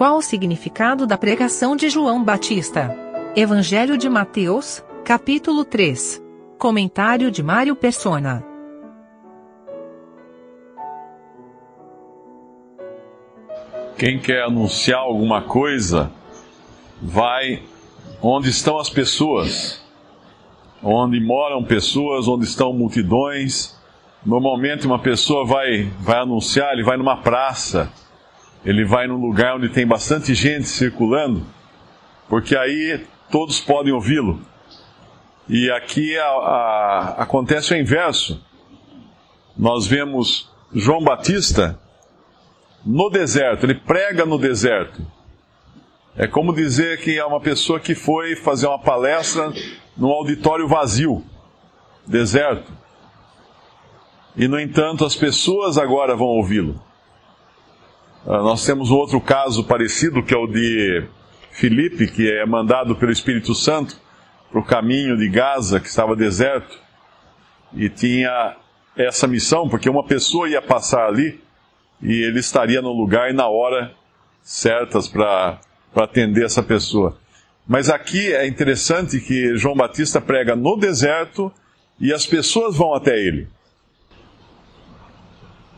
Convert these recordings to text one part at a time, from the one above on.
Qual o significado da pregação de João Batista? Evangelho de Mateus, capítulo 3. Comentário de Mário Persona. Quem quer anunciar alguma coisa, vai onde estão as pessoas, onde moram pessoas, onde estão multidões. Normalmente uma pessoa vai, vai anunciar, ele vai numa praça, ele vai num lugar onde tem bastante gente circulando, porque aí todos podem ouvi-lo. E aqui a, a, acontece o inverso. Nós vemos João Batista no deserto, ele prega no deserto. É como dizer que é uma pessoa que foi fazer uma palestra num auditório vazio, deserto. E, no entanto, as pessoas agora vão ouvi-lo. Ah, nós temos outro caso parecido, que é o de Filipe, que é mandado pelo Espírito Santo para o caminho de Gaza, que estava deserto, e tinha essa missão, porque uma pessoa ia passar ali e ele estaria no lugar e na hora certas para atender essa pessoa. Mas aqui é interessante que João Batista prega no deserto e as pessoas vão até ele.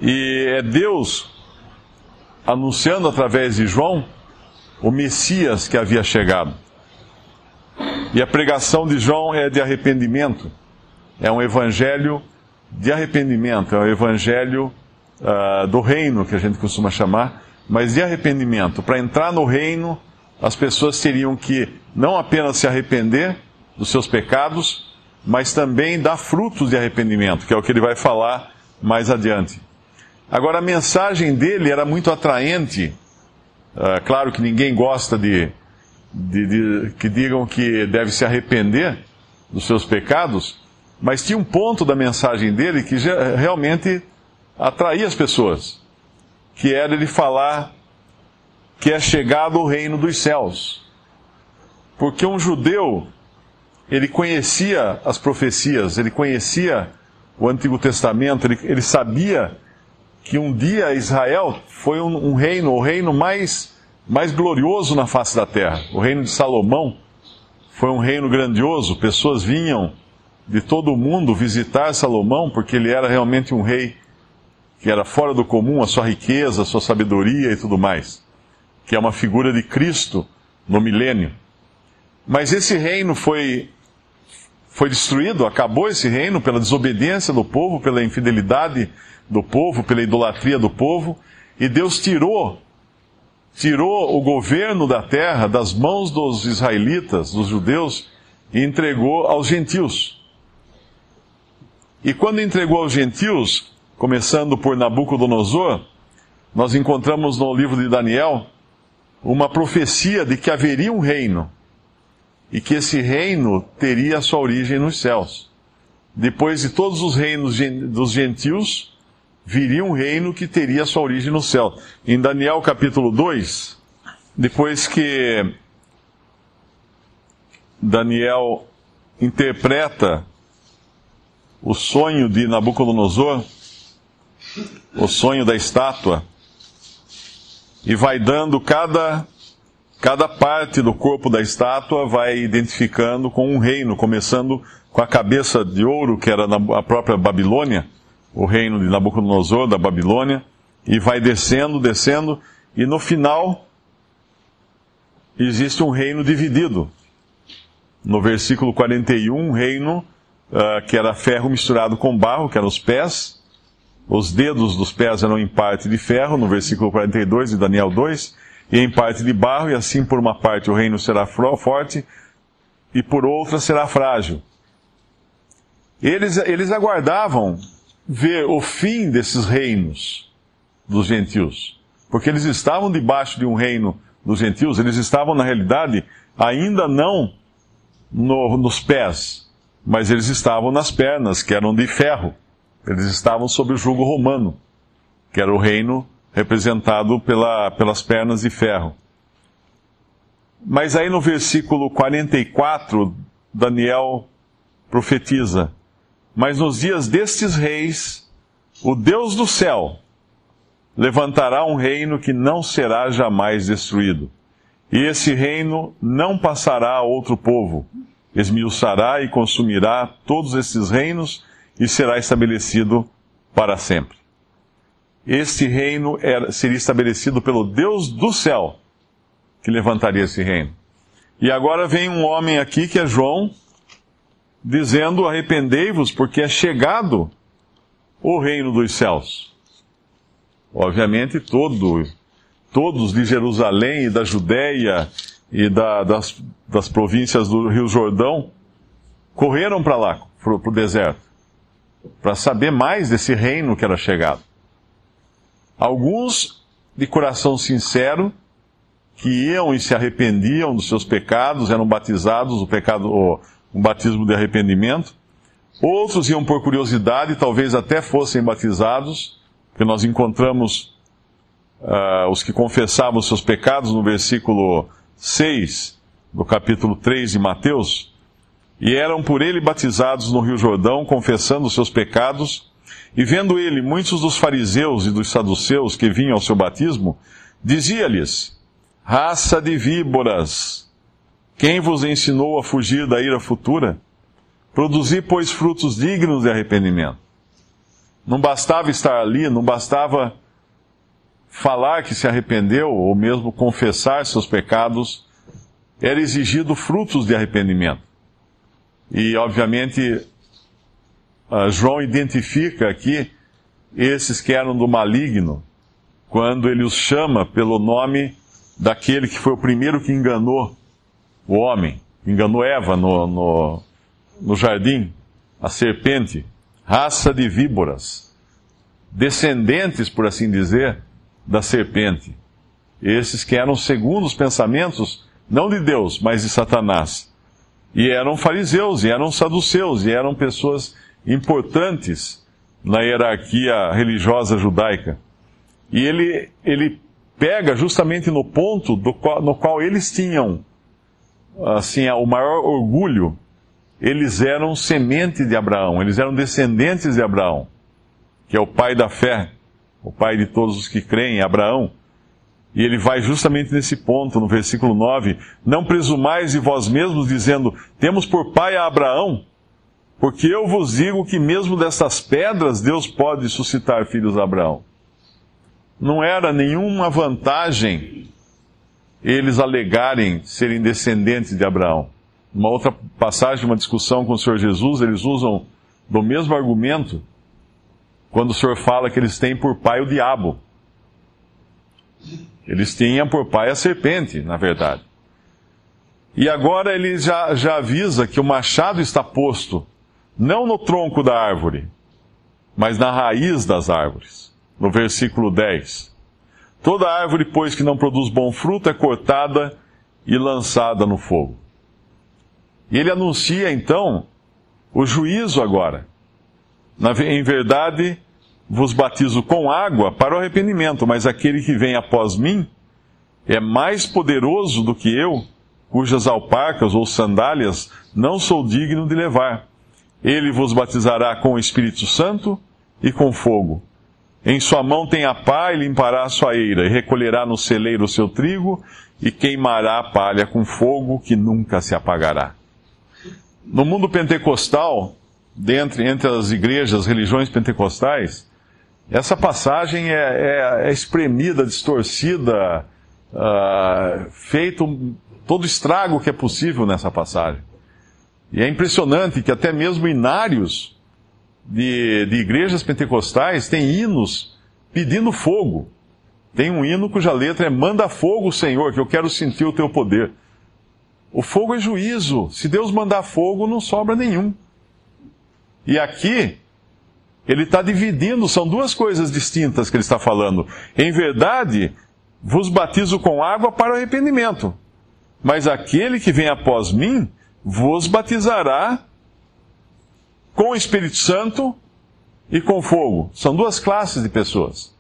E é Deus anunciando através de João o Messias que havia chegado. E a pregação de João é de arrependimento. É um evangelho de arrependimento, é um evangelho uh, do reino, que a gente costuma chamar, mas de arrependimento. Para entrar no reino, as pessoas teriam que não apenas se arrepender dos seus pecados, mas também dar frutos de arrependimento, que é o que ele vai falar mais adiante. Agora, a mensagem dele era muito atraente. Uh, claro que ninguém gosta de, de, de, que digam que deve se arrepender dos seus pecados, mas tinha um ponto da mensagem dele que já, realmente atrair as pessoas, que era ele falar que é chegado o reino dos céus. Porque um judeu, ele conhecia as profecias, ele conhecia o Antigo Testamento, ele, ele sabia que um dia Israel foi um, um reino, o reino mais, mais glorioso na face da terra. O reino de Salomão foi um reino grandioso, pessoas vinham de todo o mundo visitar Salomão, porque ele era realmente um rei que era fora do comum, a sua riqueza, a sua sabedoria e tudo mais, que é uma figura de Cristo no milênio. Mas esse reino foi, foi destruído, acabou esse reino pela desobediência do povo, pela infidelidade do povo, pela idolatria do povo, e Deus tirou tirou o governo da terra das mãos dos israelitas, dos judeus, e entregou aos gentios. E quando entregou aos gentios, começando por Nabucodonosor, nós encontramos no livro de Daniel uma profecia de que haveria um reino e que esse reino teria sua origem nos céus. Depois de todos os reinos dos gentios, viria um reino que teria sua origem no céu. Em Daniel capítulo 2, depois que Daniel interpreta o sonho de Nabucodonosor, o sonho da estátua e vai dando cada, cada parte do corpo da estátua, vai identificando com um reino, começando com a cabeça de ouro, que era a própria Babilônia, o reino de Nabucodonosor, da Babilônia, e vai descendo, descendo, e no final existe um reino dividido. No versículo 41, um reino uh, que era ferro misturado com barro, que eram os pés, os dedos dos pés eram em parte de ferro, no versículo 42 de Daniel 2, e em parte de barro, e assim por uma parte o reino será forte, e por outra será frágil. Eles, eles aguardavam ver o fim desses reinos dos gentios, porque eles estavam debaixo de um reino dos gentios, eles estavam, na realidade, ainda não no, nos pés, mas eles estavam nas pernas, que eram de ferro. Eles estavam sob o jugo romano, que era o reino representado pela, pelas pernas de ferro. Mas aí no versículo 44, Daniel profetiza: Mas nos dias destes reis, o Deus do céu levantará um reino que não será jamais destruído. E esse reino não passará a outro povo. Esmiuçará e consumirá todos esses reinos e será estabelecido para sempre. Este reino era, seria estabelecido pelo Deus do céu, que levantaria esse reino. E agora vem um homem aqui, que é João, dizendo: Arrependei-vos, porque é chegado o reino dos céus. Obviamente, todo, todos de Jerusalém e da Judéia e da, das, das províncias do Rio Jordão correram para lá, para o deserto, para saber mais desse reino que era chegado. Alguns de coração sincero, que iam e se arrependiam dos seus pecados, eram batizados, o pecado, o, um batismo de arrependimento. Outros iam por curiosidade, talvez até fossem batizados, porque nós encontramos uh, os que confessavam os seus pecados no versículo 6 do capítulo 3 de Mateus, e eram por ele batizados no Rio Jordão, confessando os seus pecados, e vendo ele muitos dos fariseus e dos saduceus que vinham ao seu batismo, dizia-lhes: Raça de víboras, quem vos ensinou a fugir da ira futura? Produzi, pois, frutos dignos de arrependimento. Não bastava estar ali, não bastava falar que se arrependeu, ou mesmo confessar seus pecados, era exigido frutos de arrependimento. E, obviamente, João identifica aqui esses que eram do maligno, quando ele os chama pelo nome daquele que foi o primeiro que enganou o homem, enganou Eva no, no, no jardim, a serpente, raça de víboras, descendentes, por assim dizer, da serpente. Esses que eram segundo os pensamentos, não de Deus, mas de Satanás. E eram fariseus, e eram saduceus, e eram pessoas importantes na hierarquia religiosa judaica. E ele, ele pega justamente no ponto qual, no qual eles tinham assim o maior orgulho eles eram semente de Abraão, eles eram descendentes de Abraão, que é o pai da fé, o pai de todos os que creem, Abraão. E ele vai justamente nesse ponto, no versículo 9: Não presumais de vós mesmos, dizendo: Temos por pai a Abraão, porque eu vos digo que mesmo dessas pedras Deus pode suscitar filhos a Abraão. Não era nenhuma vantagem eles alegarem serem descendentes de Abraão. Uma outra passagem, uma discussão com o Senhor Jesus, eles usam do mesmo argumento quando o Senhor fala que eles têm por pai o diabo. Eles tinham por pai a serpente, na verdade. E agora ele já, já avisa que o machado está posto não no tronco da árvore, mas na raiz das árvores. No versículo 10. Toda árvore, pois, que não produz bom fruto é cortada e lançada no fogo. E ele anuncia então o juízo agora. Na, em verdade, vos batizo com água para o arrependimento, mas aquele que vem após mim é mais poderoso do que eu, cujas alparcas ou sandálias não sou digno de levar. Ele vos batizará com o Espírito Santo e com fogo. Em sua mão tem a pá e limpará a sua eira, e recolherá no celeiro o seu trigo, e queimará a palha com fogo que nunca se apagará. No mundo pentecostal, dentre, entre as igrejas, religiões pentecostais, essa passagem é, é, é espremida, distorcida, uh, feito todo estrago que é possível nessa passagem. E é impressionante que até mesmo inários de, de igrejas pentecostais têm hinos pedindo fogo. Tem um hino cuja letra é Manda fogo, Senhor, que eu quero sentir o teu poder. O fogo é juízo. Se Deus mandar fogo, não sobra nenhum. E aqui, ele está dividindo, são duas coisas distintas que ele está falando. Em verdade, vos batizo com água para arrependimento. Mas aquele que vem após mim, vos batizará com o Espírito Santo e com fogo. São duas classes de pessoas.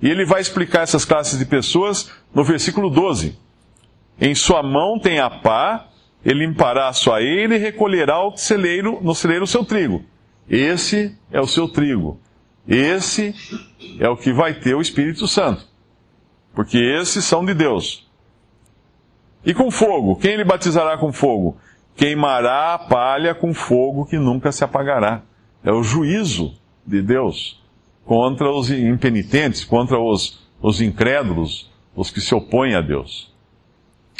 E ele vai explicar essas classes de pessoas no versículo 12. Em sua mão tem a pá, ele limpará a sua eira e recolherá o celeiro, no celeiro o seu trigo. Esse é o seu trigo. Esse é o que vai ter o Espírito Santo. Porque esses são de Deus. E com fogo, quem ele batizará com fogo? Queimará a palha com fogo que nunca se apagará. É o juízo de Deus contra os impenitentes, contra os, os incrédulos, os que se opõem a Deus.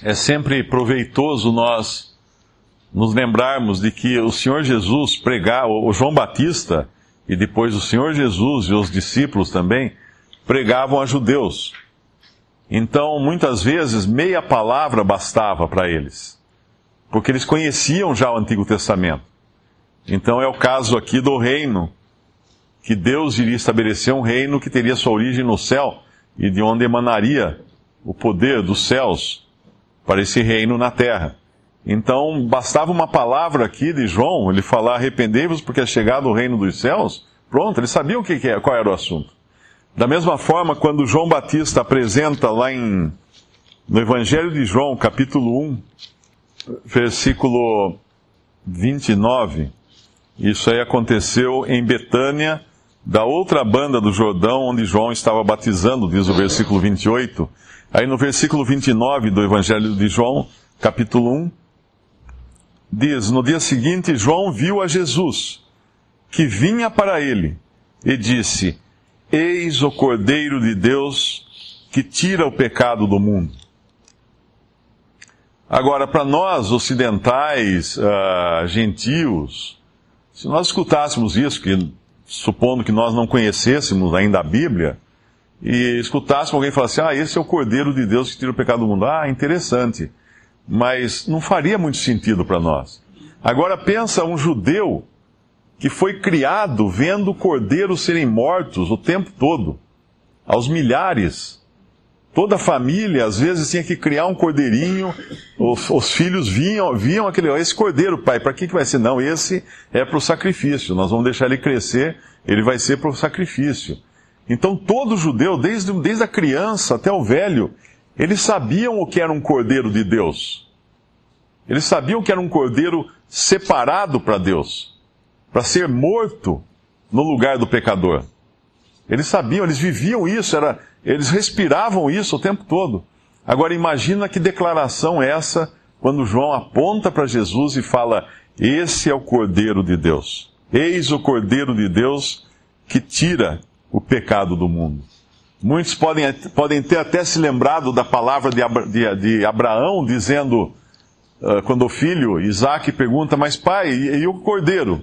É sempre proveitoso nós nos lembrarmos de que o Senhor Jesus pregar, o João Batista e depois o Senhor Jesus e os discípulos também pregavam a judeus. Então, muitas vezes, meia palavra bastava para eles, porque eles conheciam já o Antigo Testamento. Então, é o caso aqui do reino, que Deus iria estabelecer um reino que teria sua origem no céu e de onde emanaria o poder dos céus para esse reino na terra. Então, bastava uma palavra aqui de João, ele falar: arrependei-vos porque é chegado o reino dos céus. Pronto, eles sabiam o que, é, qual era o assunto. Da mesma forma, quando João Batista apresenta lá em, no Evangelho de João, capítulo 1, versículo 29, isso aí aconteceu em Betânia, da outra banda do Jordão, onde João estava batizando, diz o versículo 28. Aí no versículo 29 do Evangelho de João, capítulo 1, diz: No dia seguinte, João viu a Jesus, que vinha para ele, e disse: Eis o Cordeiro de Deus que tira o pecado do mundo. Agora, para nós ocidentais, uh, gentios, se nós escutássemos isso, que, supondo que nós não conhecêssemos ainda a Bíblia, e escutássemos alguém falar assim: ah, esse é o Cordeiro de Deus que tira o pecado do mundo. Ah, interessante. Mas não faria muito sentido para nós. Agora pensa um judeu que foi criado vendo cordeiros serem mortos o tempo todo, aos milhares. Toda a família, às vezes, tinha que criar um cordeirinho, os, os filhos viam, viam aquele, esse cordeiro, pai, para que, que vai ser? Não, esse é para o sacrifício, nós vamos deixar ele crescer, ele vai ser para o sacrifício. Então, todo judeu, desde, desde a criança até o velho, eles sabiam o que era um cordeiro de Deus. Eles sabiam que era um cordeiro separado para Deus para ser morto no lugar do pecador. Eles sabiam, eles viviam isso, era, eles respiravam isso o tempo todo. Agora imagina que declaração é essa quando João aponta para Jesus e fala: Esse é o Cordeiro de Deus. Eis o Cordeiro de Deus que tira o pecado do mundo. Muitos podem, podem ter até se lembrado da palavra de, Abra, de, de Abraão dizendo, uh, quando o filho Isaac pergunta, mas pai, e, e o cordeiro?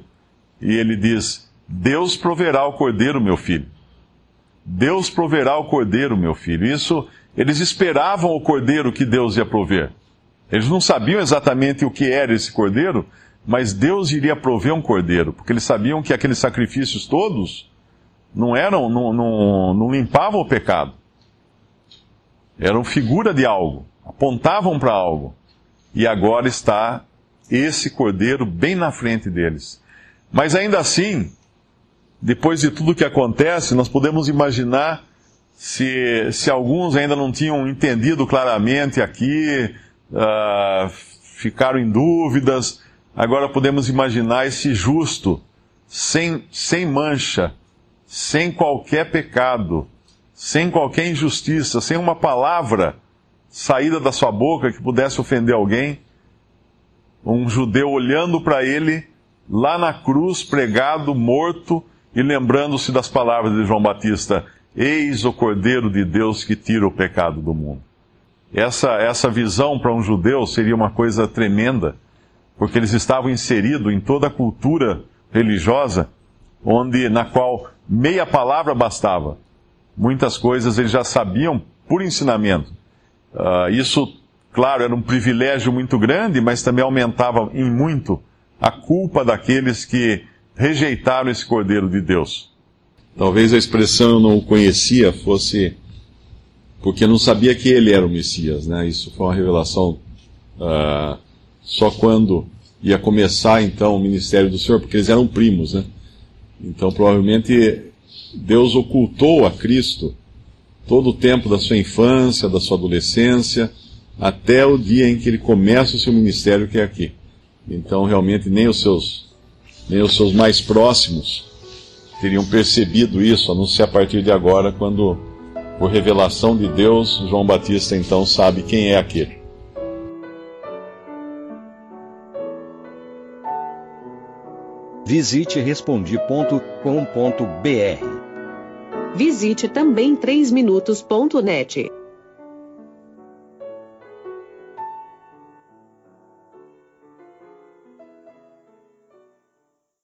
e ele diz: Deus proverá o cordeiro, meu filho. Deus proverá o cordeiro, meu filho. Isso, eles esperavam o cordeiro que Deus ia prover. Eles não sabiam exatamente o que era esse cordeiro, mas Deus iria prover um cordeiro, porque eles sabiam que aqueles sacrifícios todos não eram, não, não, não limpavam o pecado. Eram figura de algo, apontavam para algo. E agora está esse cordeiro bem na frente deles. Mas ainda assim, depois de tudo que acontece, nós podemos imaginar se, se alguns ainda não tinham entendido claramente aqui, uh, ficaram em dúvidas, agora podemos imaginar esse justo, sem, sem mancha, sem qualquer pecado, sem qualquer injustiça, sem uma palavra saída da sua boca que pudesse ofender alguém, um judeu olhando para ele lá na cruz, pregado, morto, e lembrando-se das palavras de João Batista: Eis o Cordeiro de Deus que tira o pecado do mundo. Essa, essa visão para um judeu seria uma coisa tremenda, porque eles estavam inseridos em toda a cultura religiosa, onde na qual meia palavra bastava. Muitas coisas eles já sabiam por ensinamento. Uh, isso, claro, era um privilégio muito grande, mas também aumentava em muito a culpa daqueles que rejeitaram esse Cordeiro de Deus. Talvez a expressão eu não o conhecia fosse porque não sabia que ele era o Messias, né? Isso foi uma revelação uh, só quando ia começar então o ministério do Senhor, porque eles eram primos, né? Então provavelmente Deus ocultou a Cristo todo o tempo da sua infância, da sua adolescência, até o dia em que ele começa o seu ministério, que é aqui. Então, realmente, nem os seus, nem os seus mais próximos teriam percebido isso, a não ser a partir de agora, quando, por revelação de Deus, João Batista então sabe quem é aquele. Visite respondi.com.br. Visite também 3minutos.net.